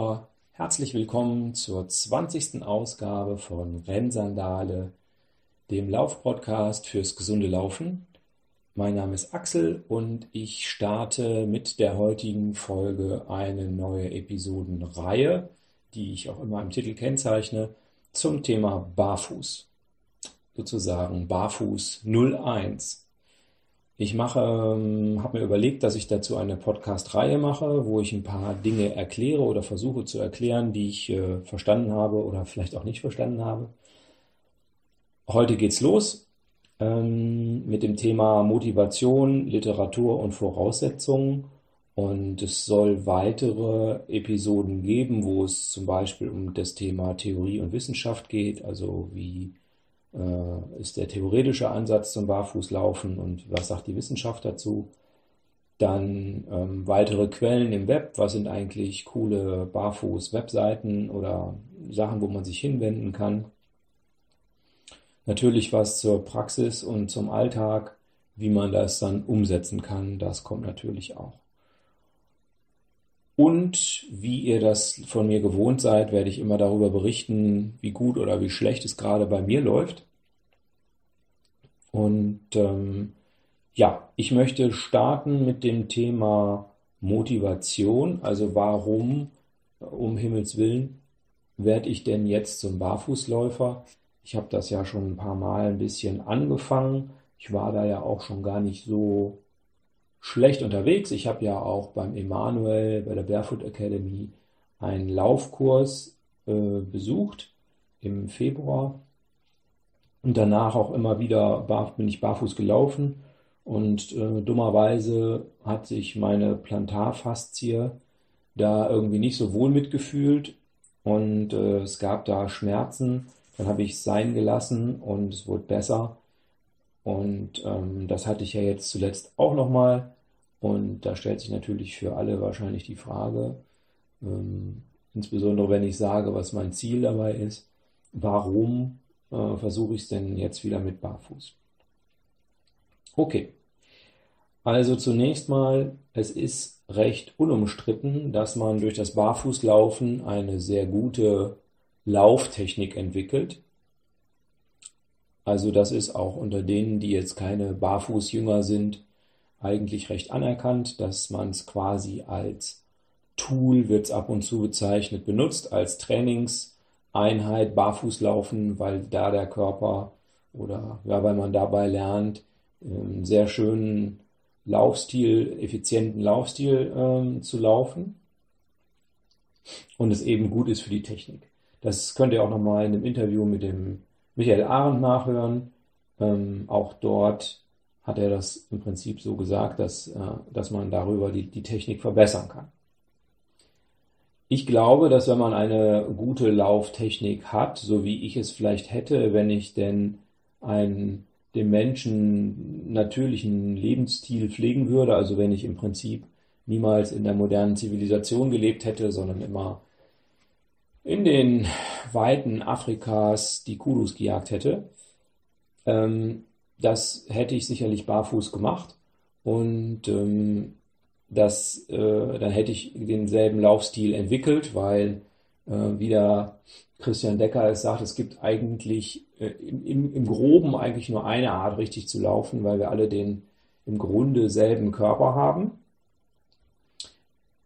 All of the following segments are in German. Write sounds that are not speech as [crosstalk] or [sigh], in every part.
Hörer, herzlich willkommen zur 20. Ausgabe von Rennsandale, dem Laufpodcast fürs gesunde Laufen. Mein Name ist Axel und ich starte mit der heutigen Folge eine neue Episodenreihe, die ich auch immer im Titel kennzeichne, zum Thema Barfuß. Sozusagen Barfuß 01. Ich mache, ähm, habe mir überlegt, dass ich dazu eine Podcast-Reihe mache, wo ich ein paar Dinge erkläre oder versuche zu erklären, die ich äh, verstanden habe oder vielleicht auch nicht verstanden habe. Heute geht's los ähm, mit dem Thema Motivation, Literatur und Voraussetzungen. Und es soll weitere Episoden geben, wo es zum Beispiel um das Thema Theorie und Wissenschaft geht, also wie ist der theoretische Ansatz zum Barfußlaufen und was sagt die Wissenschaft dazu. Dann ähm, weitere Quellen im Web, was sind eigentlich coole Barfuß-Webseiten oder Sachen, wo man sich hinwenden kann. Natürlich was zur Praxis und zum Alltag, wie man das dann umsetzen kann, das kommt natürlich auch. Und wie ihr das von mir gewohnt seid, werde ich immer darüber berichten, wie gut oder wie schlecht es gerade bei mir läuft. Und ähm, ja, ich möchte starten mit dem Thema Motivation. Also warum, um Himmels willen, werde ich denn jetzt zum Barfußläufer? Ich habe das ja schon ein paar Mal ein bisschen angefangen. Ich war da ja auch schon gar nicht so schlecht unterwegs. Ich habe ja auch beim Emanuel, bei der Barefoot Academy, einen Laufkurs äh, besucht im Februar und danach auch immer wieder bar, bin ich barfuß gelaufen und äh, dummerweise hat sich meine Plantarfaszie da irgendwie nicht so wohl mitgefühlt und äh, es gab da Schmerzen. Dann habe ich es sein gelassen und es wurde besser. Und ähm, das hatte ich ja jetzt zuletzt auch nochmal. Und da stellt sich natürlich für alle wahrscheinlich die Frage, ähm, insbesondere wenn ich sage, was mein Ziel dabei ist, warum äh, versuche ich es denn jetzt wieder mit Barfuß? Okay, also zunächst mal, es ist recht unumstritten, dass man durch das Barfußlaufen eine sehr gute Lauftechnik entwickelt. Also das ist auch unter denen, die jetzt keine Barfußjünger sind, eigentlich recht anerkannt, dass man es quasi als Tool, wird es ab und zu bezeichnet, benutzt, als Trainingseinheit, Barfußlaufen, weil da der Körper oder ja, weil man dabei lernt, einen sehr schönen Laufstil, effizienten Laufstil ähm, zu laufen und es eben gut ist für die Technik. Das könnt ihr auch nochmal in einem Interview mit dem Michael Arendt nachhören. Ähm, auch dort hat er das im Prinzip so gesagt, dass, äh, dass man darüber die, die Technik verbessern kann. Ich glaube, dass wenn man eine gute Lauftechnik hat, so wie ich es vielleicht hätte, wenn ich denn einen dem Menschen natürlichen Lebensstil pflegen würde, also wenn ich im Prinzip niemals in der modernen Zivilisation gelebt hätte, sondern immer in den Weiten Afrikas die Kudus gejagt hätte, ähm, das hätte ich sicherlich barfuß gemacht und ähm, das, äh, dann hätte ich denselben Laufstil entwickelt, weil äh, wie der Christian Decker es sagt, es gibt eigentlich äh, im, im, Groben eigentlich nur eine Art richtig zu laufen, weil wir alle den im Grunde selben Körper haben.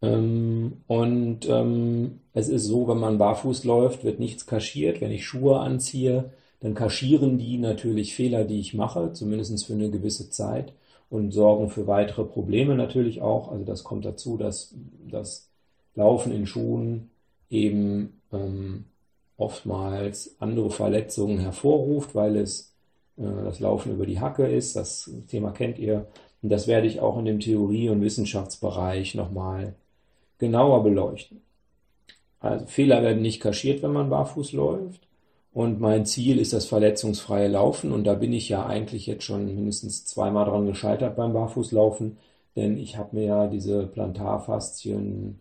Ähm, und ähm, es ist so, wenn man barfuß läuft, wird nichts kaschiert. Wenn ich Schuhe anziehe, dann kaschieren die natürlich Fehler, die ich mache, zumindest für eine gewisse Zeit und sorgen für weitere Probleme natürlich auch. Also das kommt dazu, dass das Laufen in Schuhen eben ähm, oftmals andere Verletzungen hervorruft, weil es äh, das Laufen über die Hacke ist. Das Thema kennt ihr. Und das werde ich auch in dem Theorie- und Wissenschaftsbereich nochmal genauer beleuchten. Also Fehler werden nicht kaschiert, wenn man barfuß läuft. Und mein Ziel ist das verletzungsfreie Laufen. Und da bin ich ja eigentlich jetzt schon mindestens zweimal dran gescheitert beim Barfußlaufen. Denn ich habe mir ja diese Plantarfaszien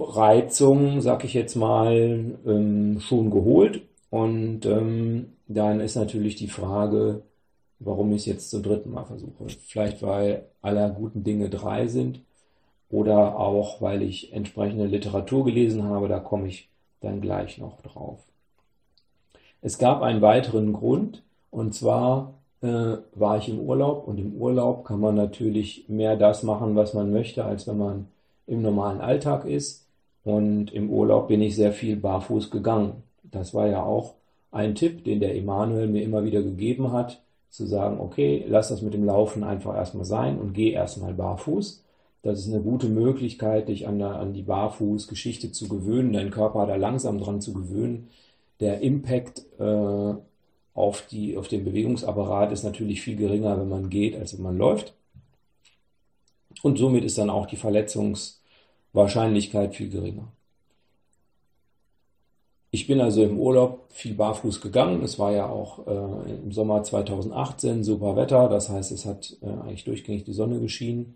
Reizung, sag ich jetzt mal, ähm, schon geholt. Und ähm, dann ist natürlich die Frage, warum ich es jetzt zum dritten Mal versuche. Vielleicht weil aller guten Dinge drei sind. Oder auch, weil ich entsprechende Literatur gelesen habe, da komme ich dann gleich noch drauf. Es gab einen weiteren Grund, und zwar äh, war ich im Urlaub und im Urlaub kann man natürlich mehr das machen, was man möchte, als wenn man im normalen Alltag ist. Und im Urlaub bin ich sehr viel barfuß gegangen. Das war ja auch ein Tipp, den der Emanuel mir immer wieder gegeben hat, zu sagen, okay, lass das mit dem Laufen einfach erstmal sein und geh erstmal barfuß. Das ist eine gute Möglichkeit, dich an, an die Barfußgeschichte zu gewöhnen, deinen Körper da langsam dran zu gewöhnen. Der Impact äh, auf, die, auf den Bewegungsapparat ist natürlich viel geringer, wenn man geht, als wenn man läuft. Und somit ist dann auch die Verletzungswahrscheinlichkeit viel geringer. Ich bin also im Urlaub viel barfuß gegangen. Es war ja auch äh, im Sommer 2018 super Wetter. Das heißt, es hat äh, eigentlich durchgängig die Sonne geschienen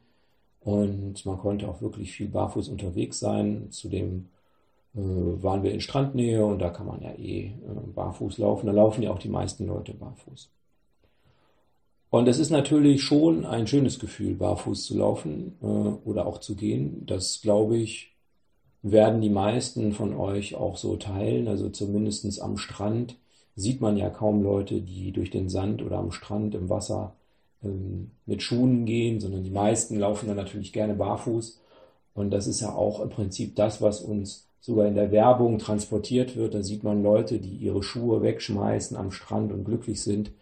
und man konnte auch wirklich viel barfuß unterwegs sein. Zudem äh, waren wir in Strandnähe und da kann man ja eh äh, barfuß laufen. Da laufen ja auch die meisten Leute barfuß. Und es ist natürlich schon ein schönes Gefühl, barfuß zu laufen äh, oder auch zu gehen. Das glaube ich, werden die meisten von euch auch so teilen. Also zumindest am Strand sieht man ja kaum Leute, die durch den Sand oder am Strand im Wasser mit Schuhen gehen, sondern die meisten laufen dann natürlich gerne barfuß. Und das ist ja auch im Prinzip das, was uns sogar in der Werbung transportiert wird. Da sieht man Leute, die ihre Schuhe wegschmeißen am Strand und glücklich sind.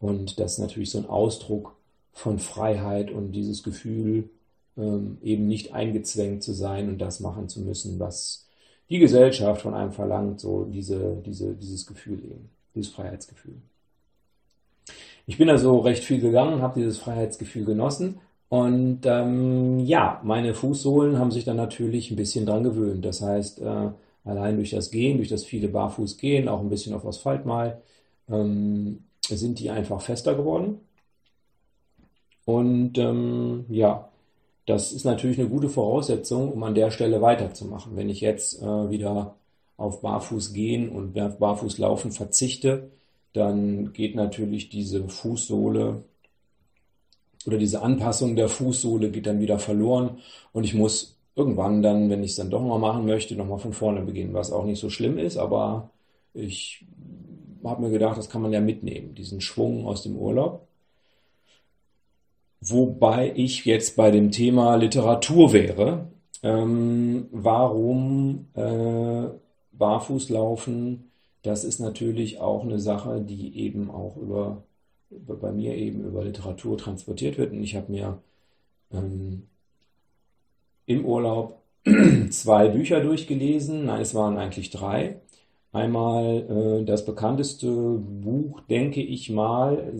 Und das ist natürlich so ein Ausdruck von Freiheit und dieses Gefühl, ähm, eben nicht eingezwängt zu sein und das machen zu müssen, was die Gesellschaft von einem verlangt, so diese, diese, dieses Gefühl eben, dieses Freiheitsgefühl. Ich bin also recht viel gegangen, habe dieses Freiheitsgefühl genossen und ähm, ja, meine Fußsohlen haben sich dann natürlich ein bisschen dran gewöhnt. Das heißt, äh, allein durch das Gehen, durch das viele Barfußgehen, auch ein bisschen auf Asphalt mal, ähm, sind die einfach fester geworden. Und ähm, ja, das ist natürlich eine gute Voraussetzung, um an der Stelle weiterzumachen. Wenn ich jetzt äh, wieder auf Barfuß gehen und Barfuß laufen verzichte, dann geht natürlich diese Fußsohle oder diese Anpassung der Fußsohle geht dann wieder verloren. Und ich muss irgendwann dann, wenn ich es dann doch mal machen möchte, nochmal von vorne beginnen, was auch nicht so schlimm ist, aber ich habe mir gedacht, das kann man ja mitnehmen, diesen Schwung aus dem Urlaub. Wobei ich jetzt bei dem Thema Literatur wäre, ähm, warum äh, Barfußlaufen, das ist natürlich auch eine Sache, die eben auch über bei mir eben über Literatur transportiert wird. Und ich habe mir ähm, im Urlaub [clears throat] zwei Bücher durchgelesen. Nein, es waren eigentlich drei. Einmal äh, das bekannteste Buch, denke ich mal,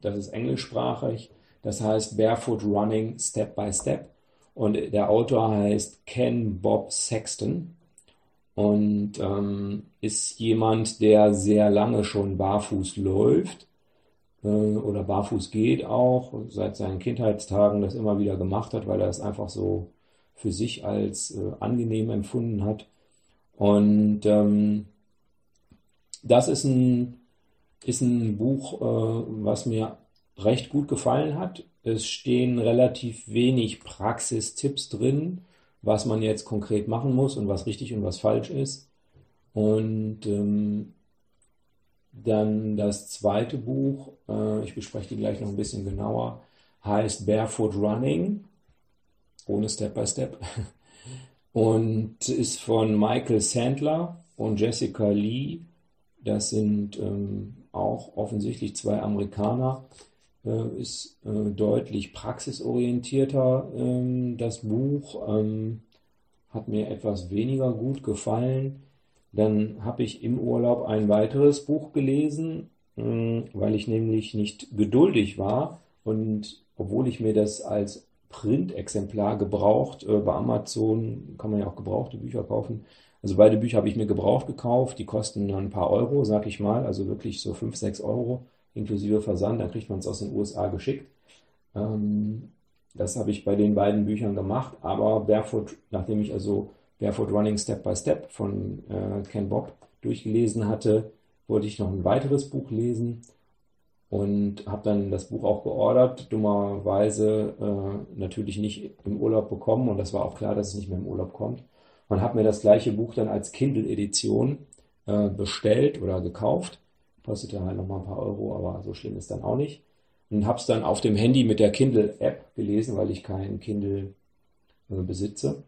das ist englischsprachig, das heißt Barefoot Running Step by Step. Und der Autor heißt Ken Bob Sexton und ähm, ist jemand, der sehr lange schon barfuß läuft äh, oder barfuß geht auch, seit seinen Kindheitstagen das immer wieder gemacht hat, weil er es einfach so für sich als äh, angenehm empfunden hat. Und ähm, das ist ein, ist ein Buch, äh, was mir recht gut gefallen hat. Es stehen relativ wenig Praxistipps drin, was man jetzt konkret machen muss und was richtig und was falsch ist. Und ähm, dann das zweite Buch, äh, ich bespreche die gleich noch ein bisschen genauer, heißt Barefoot Running, ohne Step by Step, [laughs] und ist von Michael Sandler und Jessica Lee. Das sind ähm, auch offensichtlich zwei Amerikaner. Äh, ist äh, deutlich praxisorientierter ähm, das Buch, ähm, hat mir etwas weniger gut gefallen dann habe ich im Urlaub ein weiteres Buch gelesen, weil ich nämlich nicht geduldig war und obwohl ich mir das als Printexemplar gebraucht, äh, bei Amazon kann man ja auch gebrauchte Bücher kaufen. Also beide Bücher habe ich mir gebraucht gekauft, die kosten ein paar Euro, sag ich mal, also wirklich so 5, 6 Euro inklusive Versand, dann kriegt man es aus den USA geschickt. Ähm, das habe ich bei den beiden Büchern gemacht, aber Barefoot, nachdem ich also Barefoot Running Step by Step von äh, Ken Bob durchgelesen hatte, wollte ich noch ein weiteres Buch lesen. und habe dann das Buch auch geordert, dummerweise äh, natürlich nicht im Urlaub bekommen und das war auch klar, dass es nicht mehr im Urlaub kommt. Und habe mir das gleiche Buch dann als Kindle-Edition äh, bestellt oder gekauft. Kostete halt nochmal ein paar Euro, aber so schlimm ist dann auch nicht. Und habe es dann auf dem Handy mit der Kindle-App gelesen, weil ich kein Kindle äh, besitze.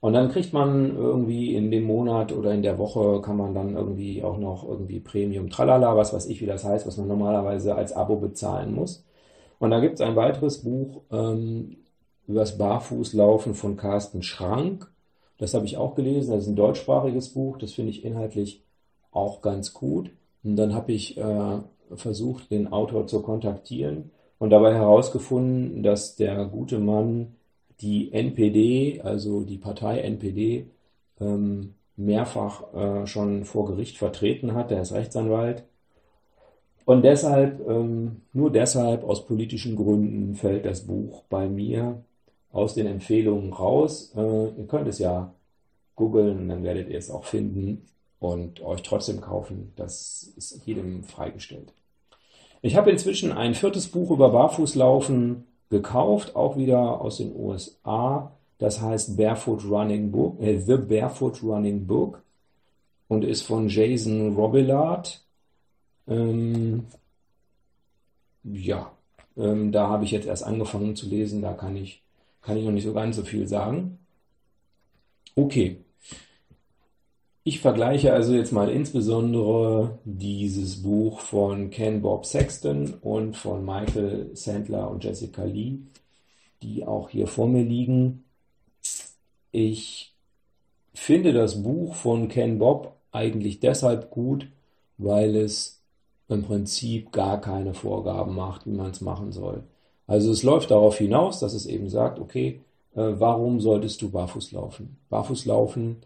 Und dann kriegt man irgendwie in dem Monat oder in der Woche kann man dann irgendwie auch noch irgendwie Premium Tralala, was weiß ich, wie das heißt, was man normalerweise als Abo bezahlen muss. Und da gibt es ein weiteres Buch ähm, über das Barfußlaufen von Carsten Schrank. Das habe ich auch gelesen. Das ist ein deutschsprachiges Buch. Das finde ich inhaltlich auch ganz gut. Und dann habe ich äh, versucht, den Autor zu kontaktieren und dabei herausgefunden, dass der gute Mann die NPD, also die Partei NPD, ähm, mehrfach äh, schon vor Gericht vertreten hat. Der ist Rechtsanwalt. Und deshalb, ähm, nur deshalb, aus politischen Gründen, fällt das Buch bei mir aus den Empfehlungen raus. Äh, ihr könnt es ja googeln und dann werdet ihr es auch finden und euch trotzdem kaufen. Das ist jedem freigestellt. Ich habe inzwischen ein viertes Buch über Barfußlaufen gekauft, auch wieder aus den USA. Das heißt Barefoot Running Book, äh, The Barefoot Running Book und ist von Jason Robillard. Ähm, ja, ähm, da habe ich jetzt erst angefangen zu lesen, da kann ich, kann ich noch nicht so ganz so viel sagen. Okay, ich vergleiche also jetzt mal insbesondere dieses Buch von Ken Bob Sexton und von Michael Sandler und Jessica Lee, die auch hier vor mir liegen. Ich finde das Buch von Ken Bob eigentlich deshalb gut, weil es im Prinzip gar keine Vorgaben macht, wie man es machen soll. Also es läuft darauf hinaus, dass es eben sagt, okay, äh, warum solltest du barfuß laufen? Barfuß laufen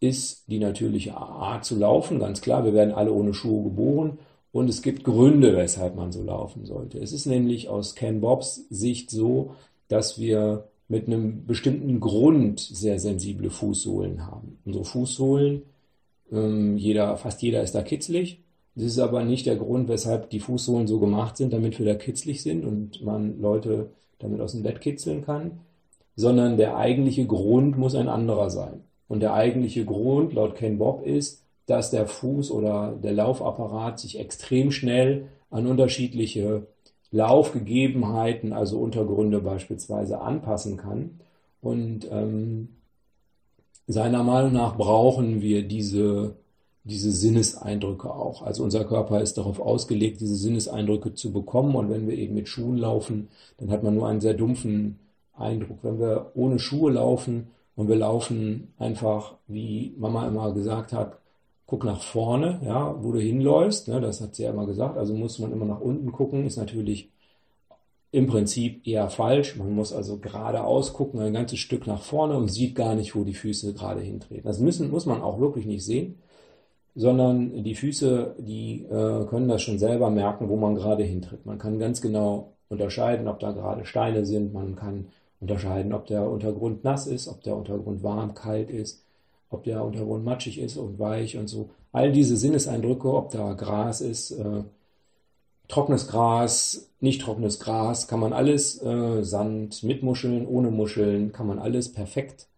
ist die natürliche Art zu laufen, ganz klar. Wir werden alle ohne Schuhe geboren und es gibt Gründe, weshalb man so laufen sollte. Es ist nämlich aus Ken Bobs Sicht so, dass wir mit einem bestimmten Grund sehr sensible Fußsohlen haben. Unsere Fußsohlen, ähm, jeder, fast jeder ist da kitzlig. Das ist aber nicht der Grund, weshalb die Fußsohlen so gemacht sind, damit wir da kitzlig sind und man Leute damit aus dem Bett kitzeln kann, sondern der eigentliche Grund muss ein anderer sein. Und der eigentliche Grund laut Ken Bob ist, dass der Fuß oder der Laufapparat sich extrem schnell an unterschiedliche Laufgegebenheiten, also Untergründe beispielsweise, anpassen kann. Und ähm, seiner Meinung nach brauchen wir diese, diese Sinneseindrücke auch. Also unser Körper ist darauf ausgelegt, diese Sinneseindrücke zu bekommen. Und wenn wir eben mit Schuhen laufen, dann hat man nur einen sehr dumpfen Eindruck. Wenn wir ohne Schuhe laufen, und wir laufen einfach, wie Mama immer gesagt hat, guck nach vorne, ja, wo du hinläufst. Ne, das hat sie ja immer gesagt. Also muss man immer nach unten gucken, ist natürlich im Prinzip eher falsch. Man muss also geradeaus gucken, ein ganzes Stück nach vorne und sieht gar nicht, wo die Füße gerade hintreten. Das müssen, muss man auch wirklich nicht sehen, sondern die Füße, die äh, können das schon selber merken, wo man gerade hintritt. Man kann ganz genau unterscheiden, ob da gerade Steine sind. Man kann unterscheiden, ob der Untergrund nass ist, ob der Untergrund warm, kalt ist, ob der Untergrund matschig ist und weich und so. All diese Sinneseindrücke, ob da Gras ist, äh, trockenes Gras, nicht trockenes Gras, kann man alles, äh, Sand mit Muscheln, ohne Muscheln, kann man alles perfekt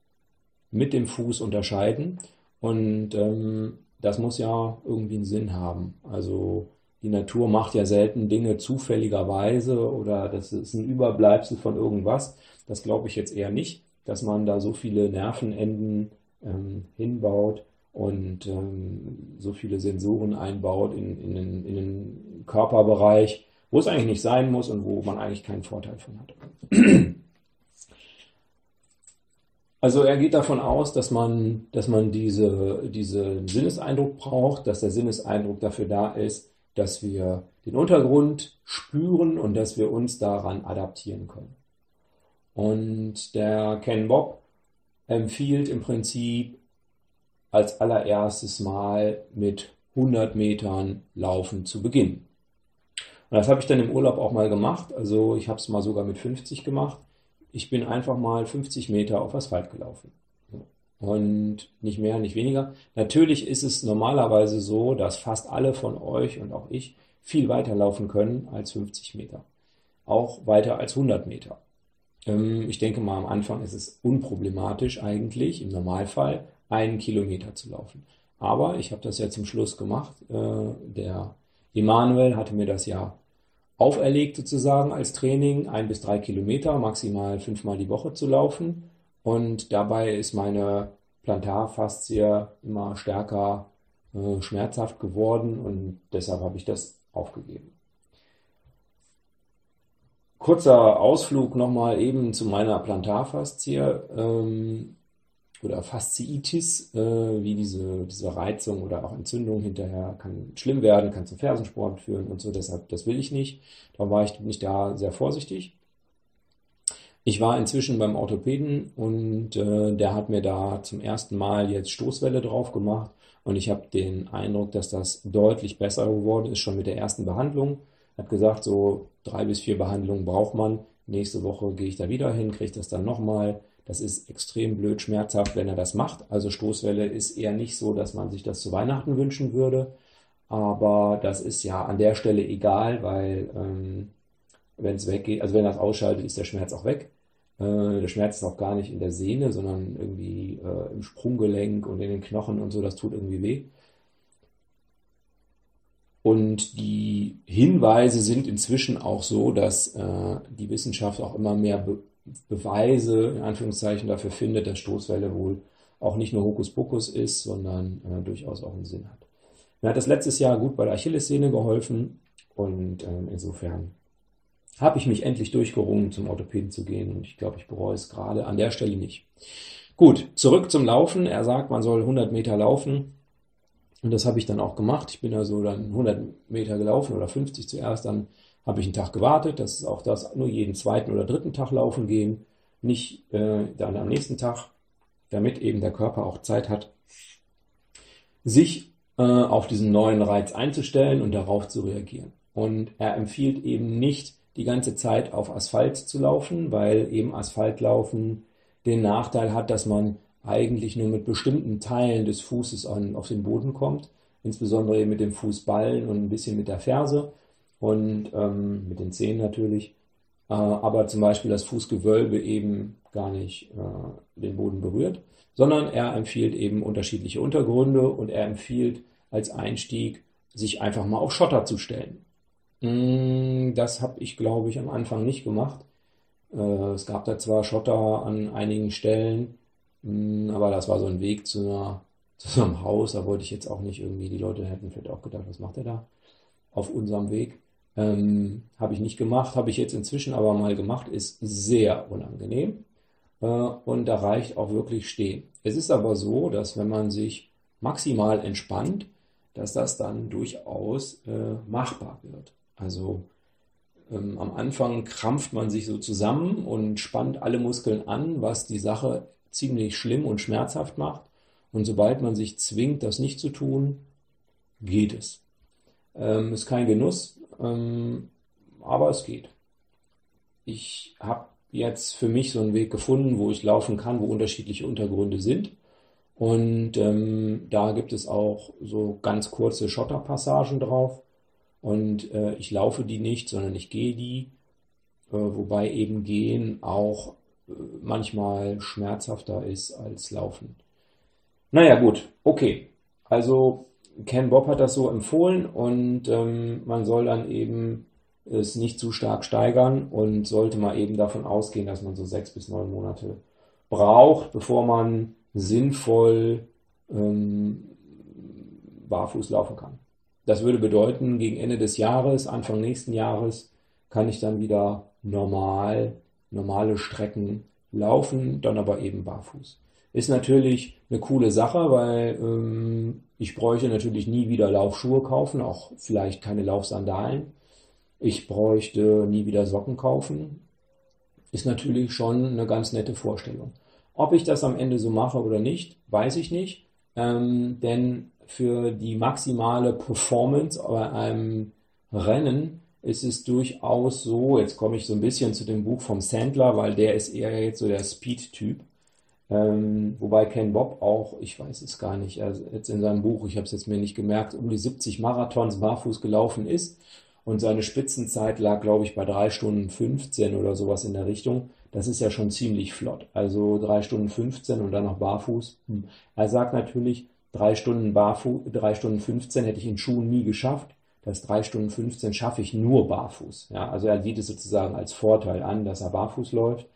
mit dem Fuß unterscheiden. Und ähm, das muss ja irgendwie einen Sinn haben. Also die Natur macht ja selten Dinge zufälligerweise oder das ist ein Überbleibsel von irgendwas. Das glaube ich jetzt eher nicht, dass man da so viele Nervenenden ähm, hinbaut und ähm, so viele Sensoren einbaut in, in, den, in den Körperbereich, wo es eigentlich nicht sein muss und wo man eigentlich keinen Vorteil von hat. [clears throat] Also er geht davon aus, dass man, dass man diese, diesen Sinneseindruck braucht, dass der Sinneseindruck dafür da ist, dass wir den Untergrund spüren und dass wir uns daran adaptieren können. Und der Ken Bob empfiehlt im Prinzip als allererstes Mal mit 100 Metern Laufen zu beginnen. Und das habe ich dann im Urlaub auch mal gemacht. Also ich habe es mal sogar mit 50 gemacht. Ich bin einfach mal 50 Meter auf Asphalt gelaufen und nicht mehr, nicht weniger. Natürlich ist es normalerweise so, dass fast alle von euch und auch ich viel weiter laufen können als 50 Meter. Auch weiter als 100 Meter. Ähm, ich denke mal, am Anfang ist es unproblematisch eigentlich, im Normalfall, einen Kilometer zu laufen. Aber ich habe das ja zum Schluss gemacht. Äh, der Emanuel hatte mir das ja auferlegt sozusagen als Training, ein bis drei Kilometer, maximal fünfmal die Woche zu laufen. Und dabei ist meine Plantarfaszie immer stärker äh, schmerzhaft geworden und deshalb habe ich das aufgegeben. Kurzer Ausflug nochmal eben zu meiner Plantarfaszie ähm, oder Fasziitis, äh, wie diese, diese Reizung oder auch Entzündung hinterher kann schlimm werden, kann zum Fersensport führen und so. Deshalb, das will ich nicht. Da war ich nicht da sehr vorsichtig. Ich war inzwischen beim Orthopäden und äh, der hat mir da zum ersten Mal jetzt Stoßwelle drauf gemacht und ich habe den Eindruck, dass das deutlich besser geworden ist, schon mit der ersten Behandlung. Er hat gesagt, so drei bis vier Behandlungen braucht man. Nächste Woche gehe ich da wieder hin, kriege das dann nochmal. Das ist extrem blöd schmerzhaft, wenn er das macht. Also Stoßwelle ist eher nicht so, dass man sich das zu Weihnachten wünschen würde. Aber das ist ja an der Stelle egal, weil ähm, wenn es weggeht, also wenn das ausschaltet, ist der Schmerz auch weg. Äh, der Schmerz ist auch gar nicht in der Sehne, sondern irgendwie äh, im Sprunggelenk und in den Knochen und so, das tut irgendwie weh. Und die Hinweise sind inzwischen auch so, dass äh, die Wissenschaft auch immer mehr Be Beweise in Anführungszeichen dafür findet, dass Stoßwelle wohl auch nicht nur Hokuspokus ist, sondern äh, durchaus auch einen Sinn hat. Mir hat das letztes Jahr gut bei der Achillessehne geholfen und ähm, insofern habe ich mich endlich durchgerungen, zum Orthopäden zu gehen und ich glaube, ich bereue es gerade an der Stelle nicht. Gut, zurück zum Laufen. Er sagt, man soll 100 Meter laufen und das habe ich dann auch gemacht. Ich bin also dann 100 Meter gelaufen oder 50 zuerst, dann habe ich einen Tag gewartet. Das ist auch das, nur jeden zweiten oder dritten Tag laufen gehen, nicht äh, dann am nächsten Tag, damit eben der Körper auch Zeit hat, sich äh, auf diesen neuen Reiz einzustellen und darauf zu reagieren. Und er empfiehlt eben nicht, die ganze Zeit auf Asphalt zu laufen, weil eben Asphaltlaufen den Nachteil hat, dass man eigentlich nur mit bestimmten Teilen des Fußes an, auf den Boden kommt, insbesondere mit dem Fußballen und ein bisschen mit der Ferse und ähm, mit den Zehen natürlich, äh, aber zum Beispiel das Fußgewölbe eben gar nicht äh, den Boden berührt, sondern er empfiehlt eben unterschiedliche Untergründe und er empfiehlt als Einstieg, sich einfach mal auf Schotter zu stellen. Mm, das habe ich, glaube ich, am Anfang nicht gemacht. Äh, es gab da zwar Schotter an einigen Stellen, aber das war so ein Weg zu, einer, [laughs] zu einem Haus. Da wollte ich jetzt auch nicht irgendwie, die Leute hätten vielleicht auch gedacht, was macht er da auf unserem Weg. Ähm, habe ich nicht gemacht, habe ich jetzt inzwischen aber mal gemacht, ist sehr unangenehm äh, und da reicht auch wirklich stehen. Es ist aber so, dass wenn man sich maximal entspannt, dass das dann durchaus äh, machbar wird. Also ähm, am Anfang krampft man sich so zusammen und spannt alle Muskeln an, was die Sache ziemlich schlimm und schmerzhaft macht. Und sobald man sich zwingt, das nicht zu tun, geht es. Ähm, ist kein Genuss, ähm, aber es geht. Ich habe jetzt für mich so einen Weg gefunden, wo ich laufen kann, wo unterschiedliche Untergründe sind. Und ähm, da gibt es auch so ganz kurze Schotterpassagen drauf. Und äh, ich laufe die nicht, sondern ich gehe die, äh, wobei eben gehen auch manchmal schmerzhafter ist als laufen. Naja, gut, okay. Also Ken Bob hat das so empfohlen und ähm, man soll dann eben es nicht zu stark steigern und sollte mal eben davon ausgehen, dass man so sechs bis neun Monate braucht, bevor man sinnvoll ähm, barfuß laufen kann. Das würde bedeuten, gegen Ende des Jahres, Anfang nächsten Jahres, kann ich dann wieder normal, normale Strecken laufen, dann aber eben barfuß. Ist natürlich eine coole Sache, weil ähm, ich bräuchte natürlich nie wieder Laufschuhe kaufen, auch vielleicht keine Laufsandalen. Ich bräuchte nie wieder Socken kaufen. Ist natürlich schon eine ganz nette Vorstellung. Ob ich das am Ende so mache oder nicht, weiß ich nicht. Ähm, denn für die maximale Performance bei einem Rennen ist es durchaus so, jetzt komme ich so ein bisschen zu dem Buch vom Sandler, weil der ist eher jetzt so der Speed-Typ. Ähm, wobei Ken Bob auch, ich weiß es gar nicht, also jetzt in seinem Buch, ich habe es jetzt mir nicht gemerkt, um die 70 Marathons barfuß gelaufen ist und seine Spitzenzeit lag, glaube ich, bei 3 Stunden 15 oder sowas in der Richtung. Das ist ja schon ziemlich flott. Also 3 Stunden 15 und dann noch barfuß. Hm. Er sagt natürlich, 3 Stunden, barfuß, 3 Stunden 15 hätte ich in Schuhen nie geschafft. Das 3 Stunden 15 schaffe ich nur barfuß. Ja, also er sieht es sozusagen als Vorteil an, dass er barfuß läuft.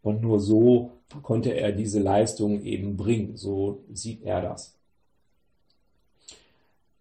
Und nur so konnte er diese Leistung eben bringen. So sieht er das.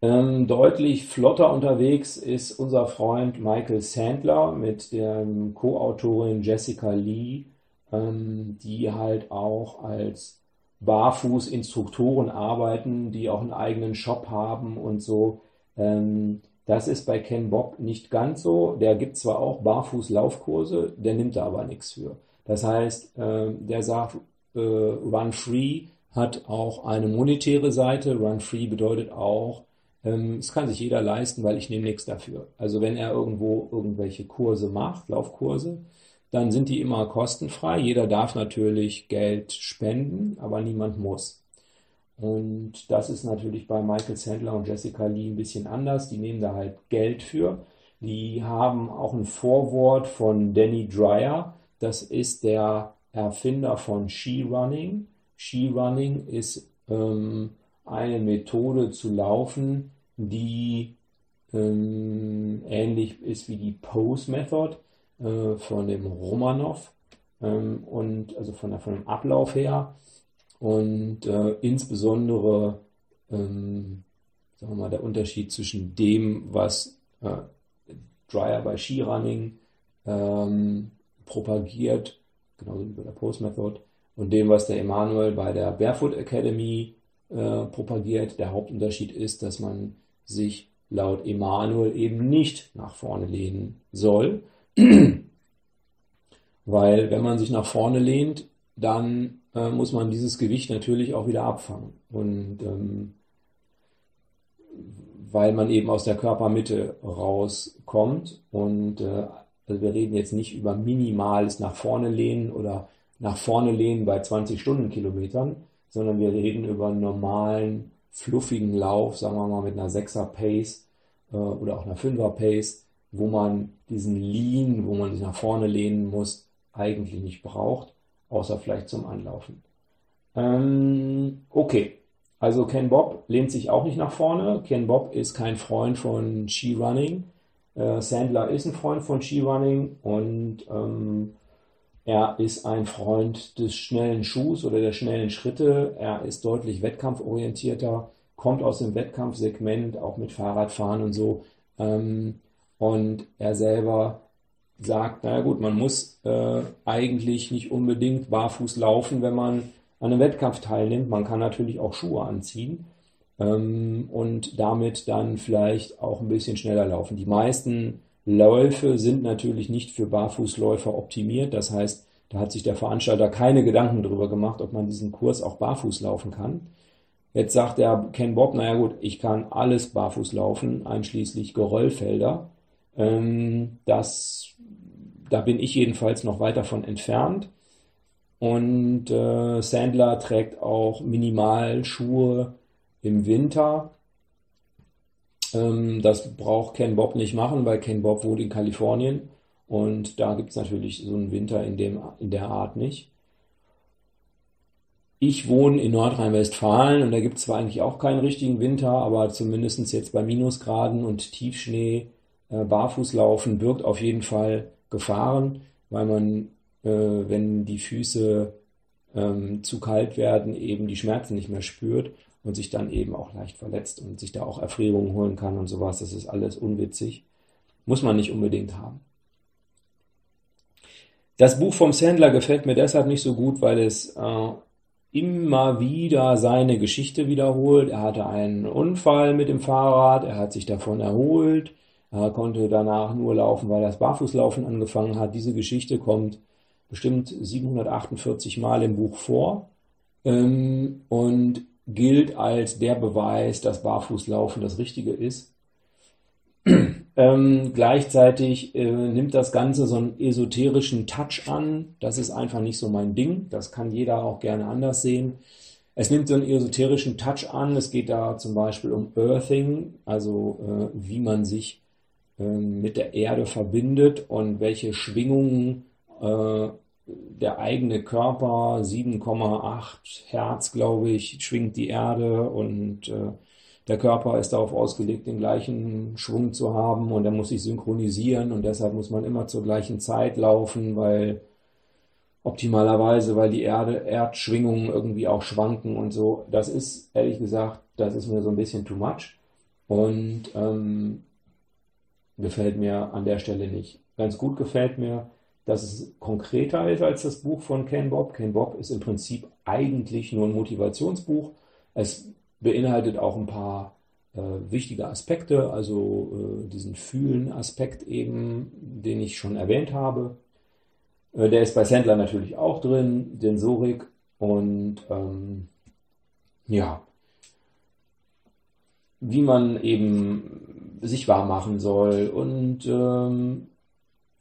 Ähm, deutlich flotter unterwegs ist unser Freund Michael Sandler mit der Co-Autorin Jessica Lee, ähm, die halt auch als Barfuß-Instruktoren arbeiten, die auch einen eigenen Shop haben und so. Ähm, das ist bei Ken Bob nicht ganz so. Der gibt zwar auch Barfuß-Laufkurse, der nimmt da aber nichts für. Das heißt, äh, der sagt, äh, Run Free hat auch eine monetäre Seite. Run Free bedeutet auch, ähm, es kann sich jeder leisten, weil ich nehme nichts dafür. Also wenn er irgendwo irgendwelche Kurse macht, Laufkurse, dann sind die immer kostenfrei. Jeder darf natürlich Geld spenden, aber niemand muss. Und das ist natürlich bei Michael Sandler und Jessica Lee ein bisschen anders. Die nehmen da halt Geld für. Die haben auch ein Vorwort von Danny Dreyer. Das ist der Erfinder von Skirunning. Skirunning ist ähm, eine Methode zu laufen, die ähm, ähnlich ist wie die Pose Method äh, von dem Romanov ähm, und also von, von dem Ablauf her und äh, insbesondere ähm, sagen wir mal, der Unterschied zwischen dem, was äh, Dryer bei Skirunning ähm, propagiert, genauso wie bei der Post Method, und dem, was der Emanuel bei der Barefoot Academy äh, propagiert. Der Hauptunterschied ist, dass man sich laut Emanuel eben nicht nach vorne lehnen soll, [clears throat] weil wenn man sich nach vorne lehnt, dann äh, muss man dieses Gewicht natürlich auch wieder abfangen. Und ähm, weil man eben aus der Körpermitte rauskommt und äh, also wir reden jetzt nicht über minimales nach vorne lehnen oder nach vorne lehnen bei 20 Stundenkilometern, sondern wir reden über einen normalen, fluffigen Lauf, sagen wir mal mit einer 6er Pace äh, oder auch einer 5er Pace, wo man diesen Lean, wo man sich nach vorne lehnen muss, eigentlich nicht braucht, außer vielleicht zum Anlaufen. Ähm, okay, also Ken Bob lehnt sich auch nicht nach vorne. Ken Bob ist kein Freund von Skirunning. Äh, Sandler ist ein Freund von Skirunning und ähm, er ist ein Freund des schnellen Schuhs oder der schnellen Schritte. Er ist deutlich wettkampforientierter, kommt aus dem Wettkampfsegment, auch mit Fahrradfahren und so. Ähm, und er selber sagt, naja gut, man muss äh, eigentlich nicht unbedingt barfuß laufen, wenn man an einem Wettkampf teilnimmt. Man kann natürlich auch Schuhe anziehen ähm, und damit dann vielleicht auch ein bisschen schneller laufen. Die meisten Läufe sind natürlich nicht für Barfußläufer optimiert. Das heißt, da hat sich der Veranstalter keine Gedanken darüber gemacht, ob man diesen Kurs auch barfuß laufen kann. Jetzt sagt der Ken Bob, naja gut, ich kann alles barfuß laufen, einschließlich Geröllfelder. Ähm, das, da bin ich jedenfalls noch weit davon entfernt. Und äh, Sandler trägt auch Minimalschuhe im Winter. Ähm, das braucht Ken Bob nicht machen, weil Ken Bob wohnt in Kalifornien und da gibt es natürlich so einen Winter in, dem, in der Art nicht. Ich wohne in Nordrhein-Westfalen und da gibt es zwar eigentlich auch keinen richtigen Winter, aber zumindest jetzt bei Minusgraden und Tiefschnee äh, barfuß laufen birgt auf jeden Fall Gefahren, weil man, äh, wenn die Füße ähm, zu kalt werden, eben die Schmerzen nicht mehr spürt und sich dann eben auch leicht verletzt und sich da auch Erfrierungen holen kann und sowas. Das ist alles unwitzig. Muss man nicht unbedingt haben. Das Buch vom Sandler gefällt mir deshalb nicht so gut, weil es äh, immer wieder seine Geschichte wiederholt. Er hatte einen Unfall mit dem Fahrrad, er hat sich davon erholt, er konnte danach nur laufen, weil er das Barfußlaufen angefangen hat. Diese Geschichte kommt bestimmt 748 Mal im Buch vor ähm, und gilt als der Beweis, dass Barfußlaufen das Richtige ist. [clears throat] Ähm, gleichzeitig äh, nimmt das Ganze so einen esoterischen Touch an. Das ist einfach nicht so mein Ding. Das kann jeder auch gerne anders sehen. Es nimmt so einen esoterischen Touch an. Es geht da zum Beispiel um Earthing, also äh, wie man sich mit der Erde verbindet und welche Schwingungen äh, der eigene Körper, 7,8 Hertz, glaube ich, schwingt die Erde und äh, der Körper ist darauf ausgelegt, den gleichen Schwung zu haben und er muss sich synchronisieren und deshalb muss man immer zur gleichen Zeit laufen, weil optimalerweise, weil die Erde, Erdschwingungen irgendwie auch schwanken und so. Das ist, ehrlich gesagt, das ist mir so ein bisschen too much und ähm, gefällt mir an der Stelle nicht. Ganz gut gefällt mir, dass es konkreter ist als das Buch von Ken Bob. Ken Bob ist im Prinzip eigentlich nur ein Motivationsbuch. Es beinhaltet auch ein paar äh, wichtige Aspekte, also äh, diesen Fühlen-Aspekt eben, den ich schon erwähnt habe. Äh, der ist bei Sandler natürlich auch drin, Sensorik und ähm, ja, wie man eben sich warm machen soll und ähm,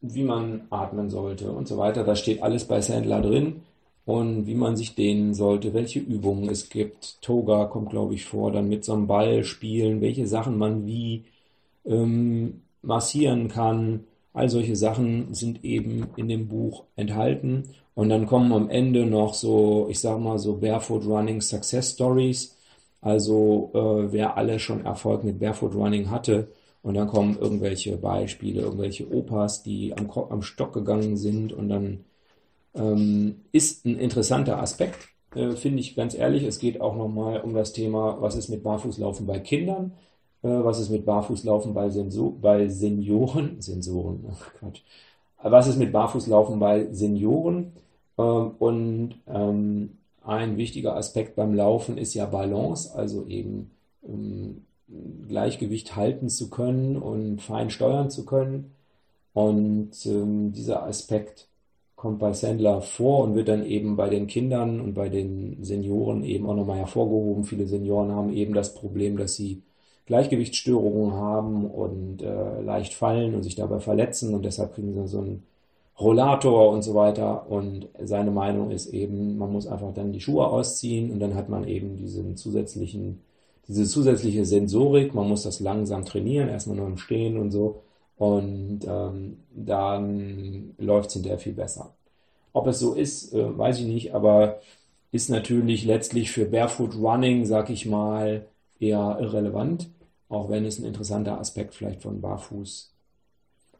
wie man atmen sollte und so weiter. Das steht alles bei Sandler drin und wie man sich dehnen sollte, welche Übungen es gibt. Toga kommt, glaube ich, vor, dann mit so einem Ball spielen, welche Sachen man wie ähm, massieren kann. All solche Sachen sind eben in dem Buch enthalten. Und dann kommen am Ende noch so, ich sage mal so Barefoot Running Success Stories. Also äh, wer alle schon Erfolg mit Barefoot Running hatte. Und dann kommen irgendwelche Beispiele, irgendwelche Opas, die am, am Stock gegangen sind und dann ähm, ist ein interessanter Aspekt, äh, finde ich ganz ehrlich. Es geht auch nochmal um das Thema, was ist mit Barfußlaufen bei Kindern, äh, was ist mit Barfußlaufen bei, Senso bei Senioren, [laughs] Sensoren, Quatsch, was ist mit Barfußlaufen bei Senioren ähm, und ähm, ein wichtiger Aspekt beim Laufen ist ja Balance, also eben ähm, Gleichgewicht halten zu können und fein steuern zu können. Und ähm, dieser Aspekt kommt bei Sandler vor und wird dann eben bei den Kindern und bei den Senioren eben auch nochmal hervorgehoben. Viele Senioren haben eben das Problem, dass sie Gleichgewichtsstörungen haben und äh, leicht fallen und sich dabei verletzen und deshalb kriegen sie so einen Rollator und so weiter. Und seine Meinung ist eben, man muss einfach dann die Schuhe ausziehen und dann hat man eben diesen zusätzlichen, diese zusätzliche Sensorik. Man muss das langsam trainieren, erstmal nur im Stehen und so. Und ähm, dann läuft es hinterher viel besser. Ob es so ist, äh, weiß ich nicht, aber ist natürlich letztlich für Barefoot Running, sag ich mal, eher irrelevant, auch wenn es ein interessanter Aspekt vielleicht von Barfuß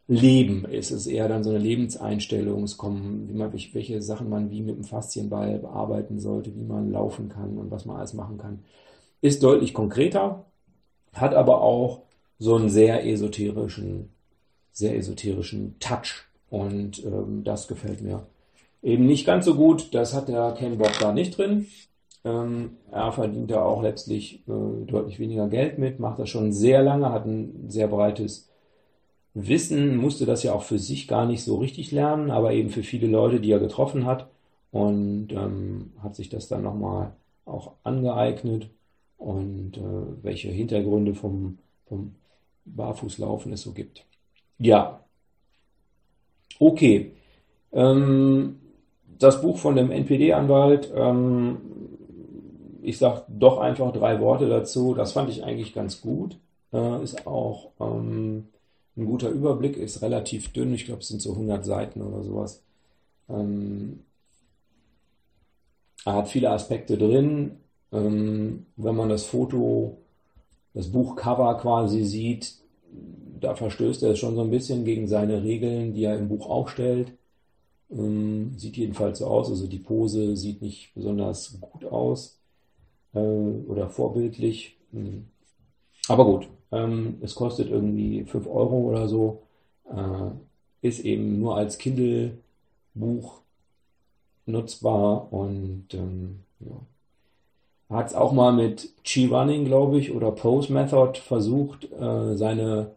Leben ist. Es ist eher dann so eine Lebenseinstellung. Es kommen, wie man, welche Sachen man wie mit dem Faszienball bearbeiten sollte, wie man laufen kann und was man alles machen kann. Ist deutlich konkreter, hat aber auch so einen sehr esoterischen sehr esoterischen Touch. Und ähm, das gefällt mir eben nicht ganz so gut. Das hat der Ken Bock da nicht drin. Ähm, er verdient da auch letztlich äh, deutlich weniger Geld mit, macht das schon sehr lange, hat ein sehr breites Wissen, musste das ja auch für sich gar nicht so richtig lernen, aber eben für viele Leute, die er getroffen hat und ähm, hat sich das dann nochmal auch angeeignet und äh, welche Hintergründe vom, vom Barfußlaufen es so gibt. Ja. Okay. Ähm, das Buch von dem NPD-Anwalt, ähm, ich sage doch einfach drei Worte dazu. Das fand ich eigentlich ganz gut. Äh, ist auch ähm, ein guter Überblick, ist relativ dünn. Ich glaube, es sind so 100 Seiten oder sowas. Ähm, er hat viele Aspekte drin. Ähm, wenn man das Foto, das Buchcover quasi sieht, da verstößt er schon so ein bisschen gegen seine Regeln, die er im Buch aufstellt. Ähm, sieht jedenfalls so aus, also die Pose sieht nicht besonders gut aus äh, oder vorbildlich. Mhm. Aber gut, ähm, es kostet irgendwie 5 Euro oder so. Äh, ist eben nur als Kindle-Buch nutzbar und ähm, ja. hat es auch mal mit Qi-Running, glaube ich, oder Pose Method versucht, äh, seine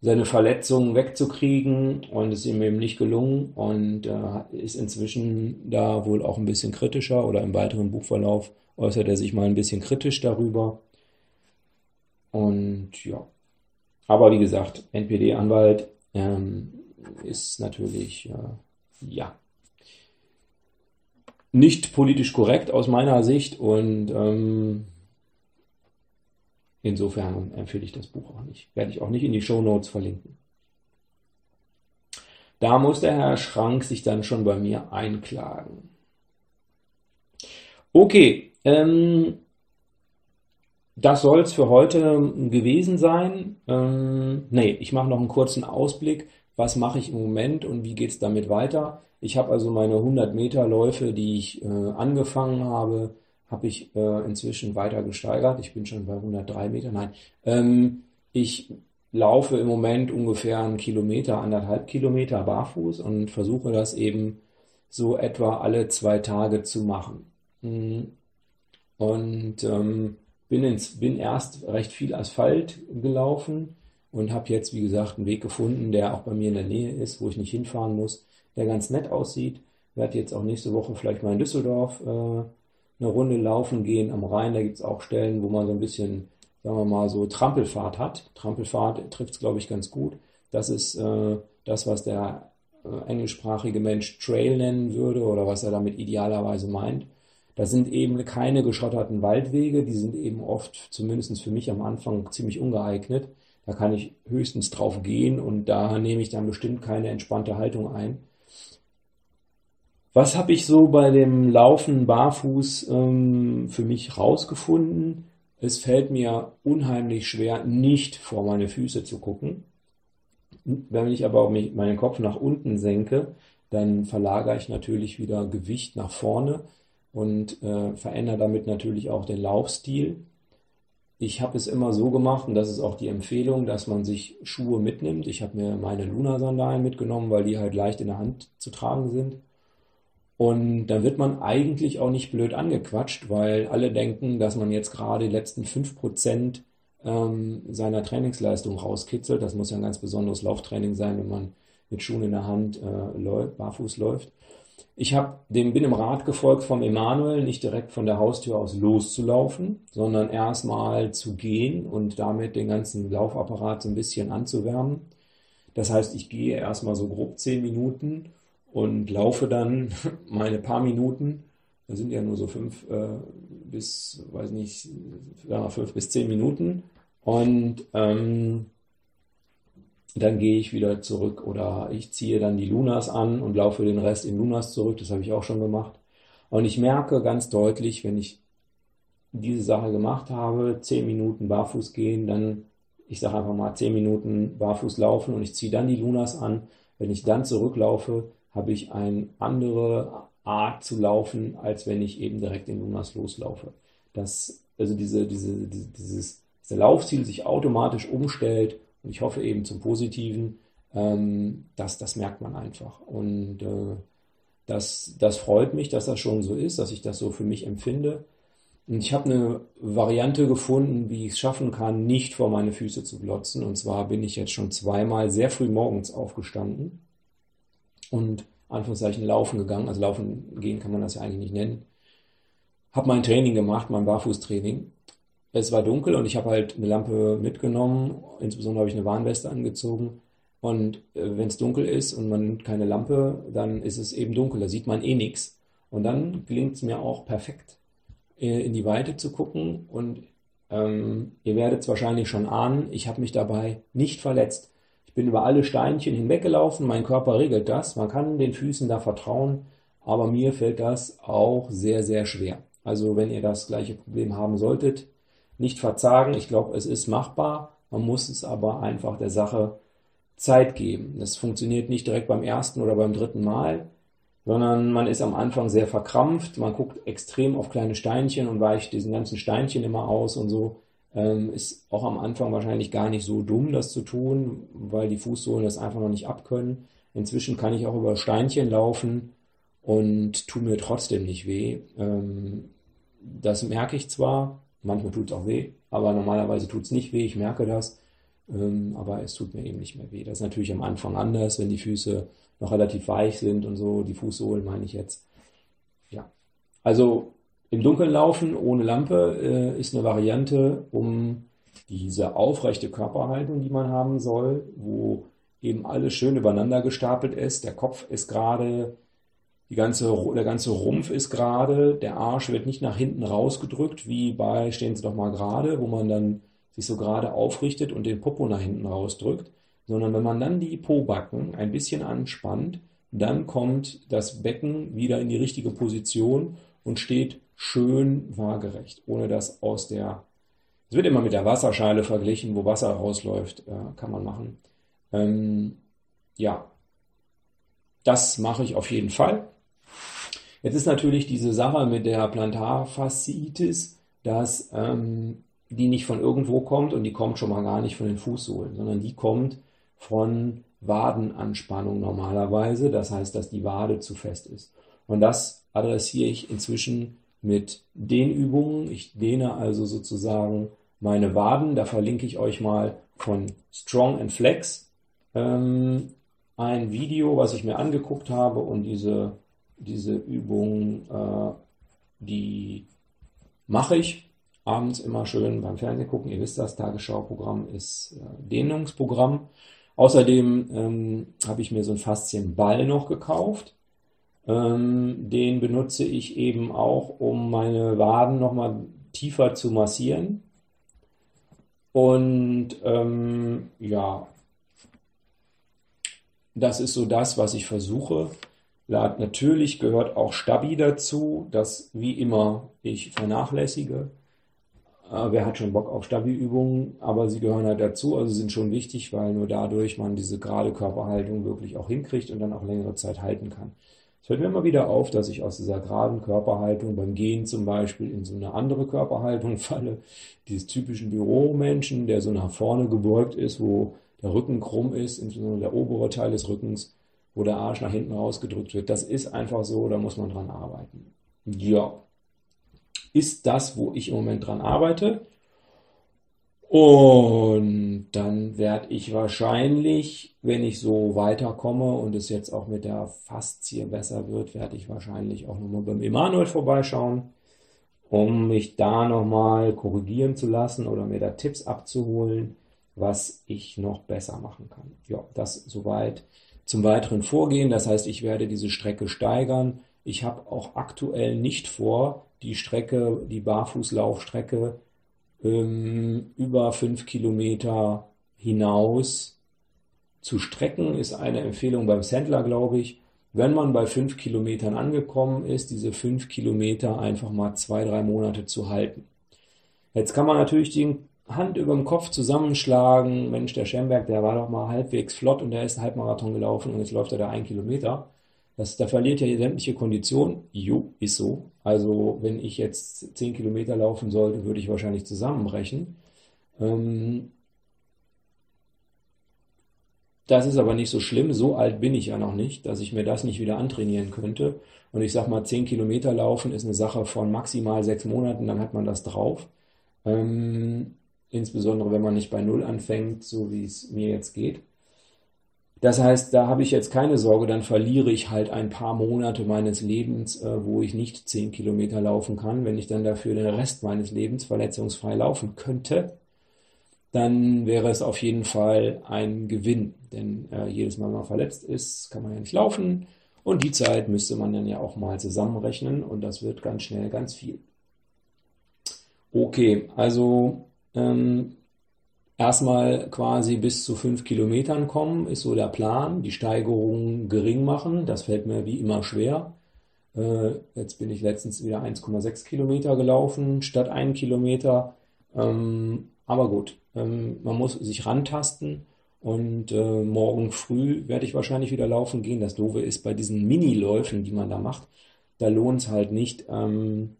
seine Verletzungen wegzukriegen und es ist ihm eben nicht gelungen und äh, ist inzwischen da wohl auch ein bisschen kritischer oder im weiteren Buchverlauf äußert er sich mal ein bisschen kritisch darüber. Und ja, aber wie gesagt, NPD-Anwalt ähm, ist natürlich, äh, ja, nicht politisch korrekt aus meiner Sicht und ähm, insofern empfehle ich das Buch auch nicht. Werde ich auch nicht in die Show Notes verlinken. Da muss der Herr Schrank sich dann schon bei mir einklagen. Okay, ähm, das soll es für heute gewesen sein. Ähm, nee, ich mache noch einen kurzen Ausblick. Was mache ich im Moment und wie geht es damit weiter? Ich habe also meine 100 Meter Läufe, die ich äh, angefangen habe, habe ich äh, inzwischen weiter gesteigert. Ich bin schon bei 103 Meter. Nein, ähm, ich laufe im Moment ungefähr einen Kilometer, anderthalb Kilometer barfuß und versuche das eben so etwa alle zwei Tage zu machen. Mhm. Und ähm, bin, ins, bin erst recht viel Asphalt gelaufen und habe jetzt, wie gesagt, einen Weg gefunden, der auch bei mir in der Nähe ist, wo ich nicht hinfahren muss, der ganz nett aussieht. Werde jetzt auch nächste Woche vielleicht mal in Düsseldorf äh, eine Runde laufen gehen am Rhein. Da gibt es auch Stellen, wo man so ein bisschen sagen wir mal so, Trampelfahrt hat. Trampelfahrt trifft es, glaube ich, ganz gut. Das ist äh, das, was der äh, englischsprachige Mensch Trail nennen würde oder was er damit idealerweise meint. Das sind eben keine geschotterten Waldwege, die sind eben oft, zumindest für mich am Anfang, ziemlich ungeeignet. Da kann ich höchstens drauf gehen und da nehme ich dann bestimmt keine entspannte Haltung ein. Was habe ich so bei dem Laufen barfuß ähm, für mich rausgefunden? Es fällt mir unheimlich schwer, nicht vor meine Füße zu gucken. Wenn ich aber meinen Kopf nach unten senke, dann verlagere ich natürlich wieder Gewicht nach vorne und äh, verändere damit natürlich auch den Laufstil. Ich habe es immer so gemacht, und das ist auch die Empfehlung, dass man sich Schuhe mitnimmt. Ich habe mir meine Luna-Sandalen mitgenommen, weil die halt leicht in der Hand zu tragen sind. Und dann wird man eigentlich auch nicht blöd angequatscht, weil alle denken, dass man jetzt gerade die letzten 5% ähm, seiner Trainingsleistung rauskitzelt. Das muss ja ein ganz besonderes Lauftraining sein, wenn man mit Schuhen in der Hand äh, barfuß läuft. Ich hab dem, bin im Rat gefolgt vom Emanuel, nicht direkt von der Haustür aus loszulaufen, sondern erstmal zu gehen und damit den ganzen Laufapparat so ein bisschen anzuwärmen. Das heißt, ich gehe erstmal so grob 10 Minuten und laufe dann [laughs] meine paar Minuten, das sind ja nur so fünf äh, bis, weiß nicht, fünf bis zehn Minuten und ähm, dann gehe ich wieder zurück oder ich ziehe dann die Lunas an und laufe den Rest in Lunas zurück, das habe ich auch schon gemacht. Und ich merke ganz deutlich, wenn ich diese Sache gemacht habe, zehn Minuten barfuß gehen, dann, ich sage einfach mal zehn Minuten barfuß laufen und ich ziehe dann die Lunas an. Wenn ich dann zurücklaufe, habe ich eine andere Art zu laufen, als wenn ich eben direkt in Lunas loslaufe. Dass also diese, diese, dieses, dieser Laufziel sich automatisch umstellt und ich hoffe eben zum Positiven, ähm, das, das merkt man einfach. Und äh, das, das freut mich, dass das schon so ist, dass ich das so für mich empfinde. Und ich habe eine Variante gefunden, wie ich es schaffen kann, nicht vor meine Füße zu glotzen. Und zwar bin ich jetzt schon zweimal sehr früh morgens aufgestanden und Anführungszeichen laufen gegangen. Also laufen gehen kann man das ja eigentlich nicht nennen. Habe mein Training gemacht, mein Barfußtraining. Es war dunkel und ich habe halt eine Lampe mitgenommen. Insbesondere habe ich eine Warnweste angezogen. Und äh, wenn es dunkel ist und man nimmt keine Lampe, dann ist es eben dunkel. Da sieht man eh nichts. Und dann gelingt es mir auch perfekt, in die Weite zu gucken. Und ähm, ihr werdet es wahrscheinlich schon ahnen, ich habe mich dabei nicht verletzt bin über alle Steinchen hinweggelaufen, mein Körper regelt das, man kann den Füßen da vertrauen, aber mir fällt das auch sehr, sehr schwer. Also wenn ihr das gleiche Problem haben solltet, nicht verzagen, ich glaube, es ist machbar, man muss es aber einfach der Sache Zeit geben. Das funktioniert nicht direkt beim ersten oder beim dritten Mal, sondern man ist am Anfang sehr verkrampft, man guckt extrem auf kleine Steinchen und weicht diesen ganzen Steinchen immer aus und so. Ähm, ist auch am Anfang wahrscheinlich gar nicht so dumm, das zu tun, weil die Fußsohlen das einfach noch nicht abkönnen. Inzwischen kann ich auch über Steinchen laufen und tue mir trotzdem nicht weh. Ähm, das merke ich zwar, manchmal tut es auch weh, aber normalerweise tut es nicht weh, ich merke das, ähm, aber es tut mir eben nicht mehr weh. Das ist natürlich am Anfang anders, wenn die Füße noch relativ weich sind und so, die Fußsohlen meine ich jetzt. Ja, also im Dunkeln laufen ohne Lampe äh, ist eine Variante, um diese aufrechte Körperhaltung, die man haben soll, wo eben alles schön übereinander gestapelt ist. Der Kopf ist gerade, die ganze, der ganze Rumpf ist gerade, der Arsch wird nicht nach hinten rausgedrückt, wie bei Stehen Sie doch mal gerade, wo man dann sich so gerade aufrichtet und den Popo nach hinten rausdrückt, sondern wenn man dann die Pobacken ein bisschen anspannt, dann kommt das Becken wieder in die richtige Position und steht schön waagerecht, ohne dass aus der, es wird immer mit der Wasserscheile verglichen, wo Wasser rausläuft, äh, kann man machen. Ähm, ja, das mache ich auf jeden Fall. Jetzt ist natürlich diese Sache mit der Plantarfasziitis, dass ähm, die nicht von irgendwo kommt und die kommt schon mal gar nicht von den Fußsohlen, sondern die kommt von Wadenanspannung normalerweise. Das heißt, dass die Wade zu fest ist. Und das adressiere ich inzwischen mit den Übungen. Ich dehne also sozusagen meine Waden. Da verlinke ich euch mal von Strong and Flex ähm, ein Video, was ich mir angeguckt habe und diese, diese Übung, äh, die mache ich abends immer schön beim Fernsehen gucken. Ihr wisst das, Tagesschauprogramm ist äh, Dehnungsprogramm. Außerdem ähm, habe ich mir so einen Faszienball noch gekauft. Ähm, den benutze ich eben auch, um meine Waden nochmal tiefer zu massieren. Und ähm, ja, das ist so das, was ich versuche. Natürlich gehört auch Stabi dazu, das wie immer ich vernachlässige. Äh, wer hat schon Bock auf Stabi-Übungen, aber sie gehören halt dazu, also sind schon wichtig, weil nur dadurch man diese gerade Körperhaltung wirklich auch hinkriegt und dann auch längere Zeit halten kann. Es fällt mir immer wieder auf, dass ich aus dieser geraden Körperhaltung beim Gehen zum Beispiel in so eine andere Körperhaltung [laughs] falle, dieses typischen Büromenschen, der so nach vorne gebeugt ist, wo der Rücken krumm ist, insbesondere der obere Teil des Rückens, wo der Arsch nach hinten rausgedrückt wird. Das ist einfach so, da muss man dran arbeiten. Ja, ist das, wo ich im Moment dran arbeite. Und dann werde ich wahrscheinlich, wenn ich so weiterkomme und es jetzt auch mit der Faszie besser wird, werde ich wahrscheinlich auch nochmal beim Emanuel vorbeischauen, um mich da nochmal korrigieren zu lassen oder mir da Tipps abzuholen, was ich noch besser machen kann. Ja, das soweit zum weiteren Vorgehen. Das heißt, ich werde diese Strecke steigern. Ich habe auch aktuell nicht vor, die Strecke, die Barfußlaufstrecke ähm, über fünf Kilometer hinaus zu strecken, ist eine Empfehlung beim Sandler, glaube ich. Wenn man bei fünf Kilometern angekommen ist, diese fünf Kilometer einfach mal zwei, drei Monate zu halten. Jetzt kann man natürlich die Hand über dem Kopf zusammenschlagen. Mensch, der Schemberg, der war doch mal halbwegs flott und der ist einen Halbmarathon gelaufen und jetzt läuft er da ein Kilometer. Das, da verliert ja sämtliche Kondition. Jo, ist so. Also wenn ich jetzt 10 Kilometer laufen sollte, würde ich wahrscheinlich zusammenbrechen. Ähm, das ist aber nicht so schlimm. So alt bin ich ja noch nicht, dass ich mir das nicht wieder antrainieren könnte. Und ich sage mal, 10 Kilometer laufen ist eine Sache von maximal sechs Monaten, dann hat man das drauf. Ähm, insbesondere wenn man nicht bei Null anfängt, so wie es mir jetzt geht. Das heißt, da habe ich jetzt keine Sorge, dann verliere ich halt ein paar Monate meines Lebens, äh, wo ich nicht zehn Kilometer laufen kann. Wenn ich dann dafür den Rest meines Lebens verletzungsfrei laufen könnte, dann wäre es auf jeden Fall ein Gewinn. Denn äh, jedes Mal, wenn man verletzt ist, kann man ja nicht laufen. Und die Zeit müsste man dann ja auch mal zusammenrechnen und das wird ganz schnell ganz viel. Okay, also ähm, erstmal quasi bis zu fünf Kilometern kommen, ist so der Plan. Die Steigerung gering machen, das fällt mir wie immer schwer. Äh, jetzt bin ich letztens wieder 1,6 Kilometer gelaufen statt 1 Kilometer. Ähm, aber gut, ähm, man muss sich rantasten und äh, morgen früh werde ich wahrscheinlich wieder laufen gehen. Das Doofe ist bei diesen Mini-Läufen, die man da macht, da lohnt es halt nicht, ähm, äh,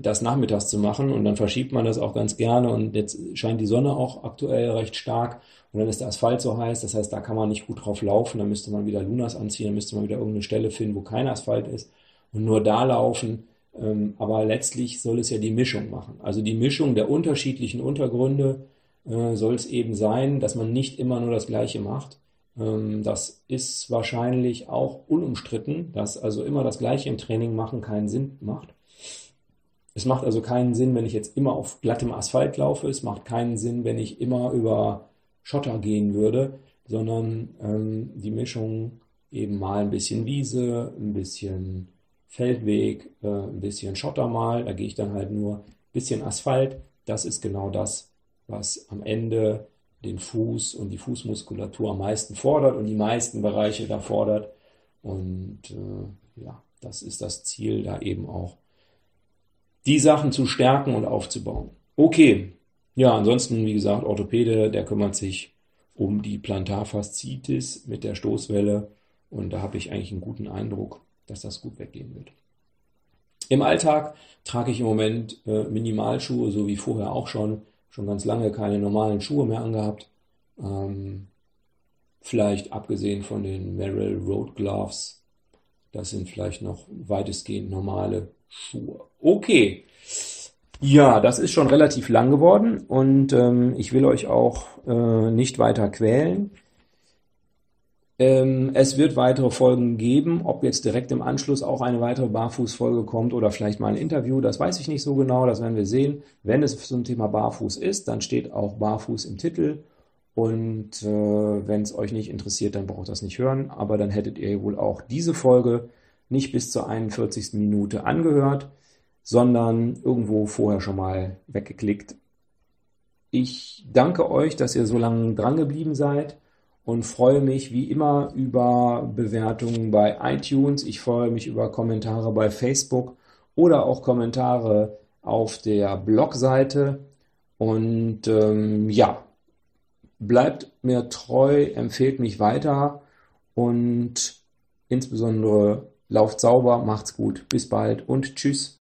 das nachmittags zu machen und dann verschiebt man das auch ganz gerne und jetzt scheint die Sonne auch aktuell recht stark und dann ist der Asphalt so heiß, das heißt, da kann man nicht gut drauf laufen, dann müsste man wieder Lunas anziehen, dann müsste man wieder irgendeine Stelle finden, wo kein Asphalt ist und nur da laufen, ähm, aber letztlich soll es ja die Mischung machen. Also die Mischung der unterschiedlichen Untergründe äh, soll es eben sein, dass man nicht immer nur das Gleiche macht. Ähm, das ist wahrscheinlich auch unumstritten, dass also immer das Gleiche im Training machen keinen Sinn macht. Es macht also keinen Sinn, wenn ich jetzt immer auf glattem Asphalt laufe. Es macht keinen Sinn, wenn ich immer über Schotter gehen würde, sondern ähm, die Mischung eben mal ein bisschen Wiese, ein bisschen Feldweg, äh, ein bisschen Schotter mal. Da gehe ich dann halt nur ein bisschen Asphalt. Das ist genau das, was am Ende den Fuß und die Fußmuskulatur am meisten fordert und die meisten Bereiche da fordert. Und äh, ja, das ist das Ziel, da eben auch die Sachen zu stärken und aufzubauen. Okay, ja, ansonsten, wie gesagt, Orthopäde, der kümmert sich um die Plantarfaszitis mit der Stoßwelle und da habe ich eigentlich einen guten Eindruck, dass das gut weggehen wird. Im Alltag trage ich im Moment äh, Minimalschuhe, so wie vorher auch schon. Schon ganz lange keine normalen Schuhe mehr angehabt. Ähm, vielleicht abgesehen von den Merrill Road Gloves. Das sind vielleicht noch weitestgehend normale Schuhe. Okay. Ja, das ist schon relativ lang geworden und ähm, ich will euch auch äh, nicht weiter quälen. Ähm, es wird weitere Folgen geben. Ob jetzt direkt im Anschluss auch eine weitere Barfußfolge kommt oder vielleicht mal ein Interview, das weiß ich nicht so genau. Das werden wir sehen. Wenn es zum Thema Barfuß ist, dann steht auch Barfuß im Titel. Und äh, wenn es euch nicht interessiert, dann braucht das nicht hören. Aber dann hättet ihr wohl auch diese Folge nicht bis zur 41. Minute angehört, sondern irgendwo vorher schon mal weggeklickt. Ich danke euch, dass ihr so lange dran geblieben seid und freue mich wie immer über Bewertungen bei iTunes. Ich freue mich über Kommentare bei Facebook oder auch Kommentare auf der Blogseite. Und ähm, ja, bleibt mir treu, empfehlt mich weiter und insbesondere lauft sauber, macht's gut. Bis bald und tschüss.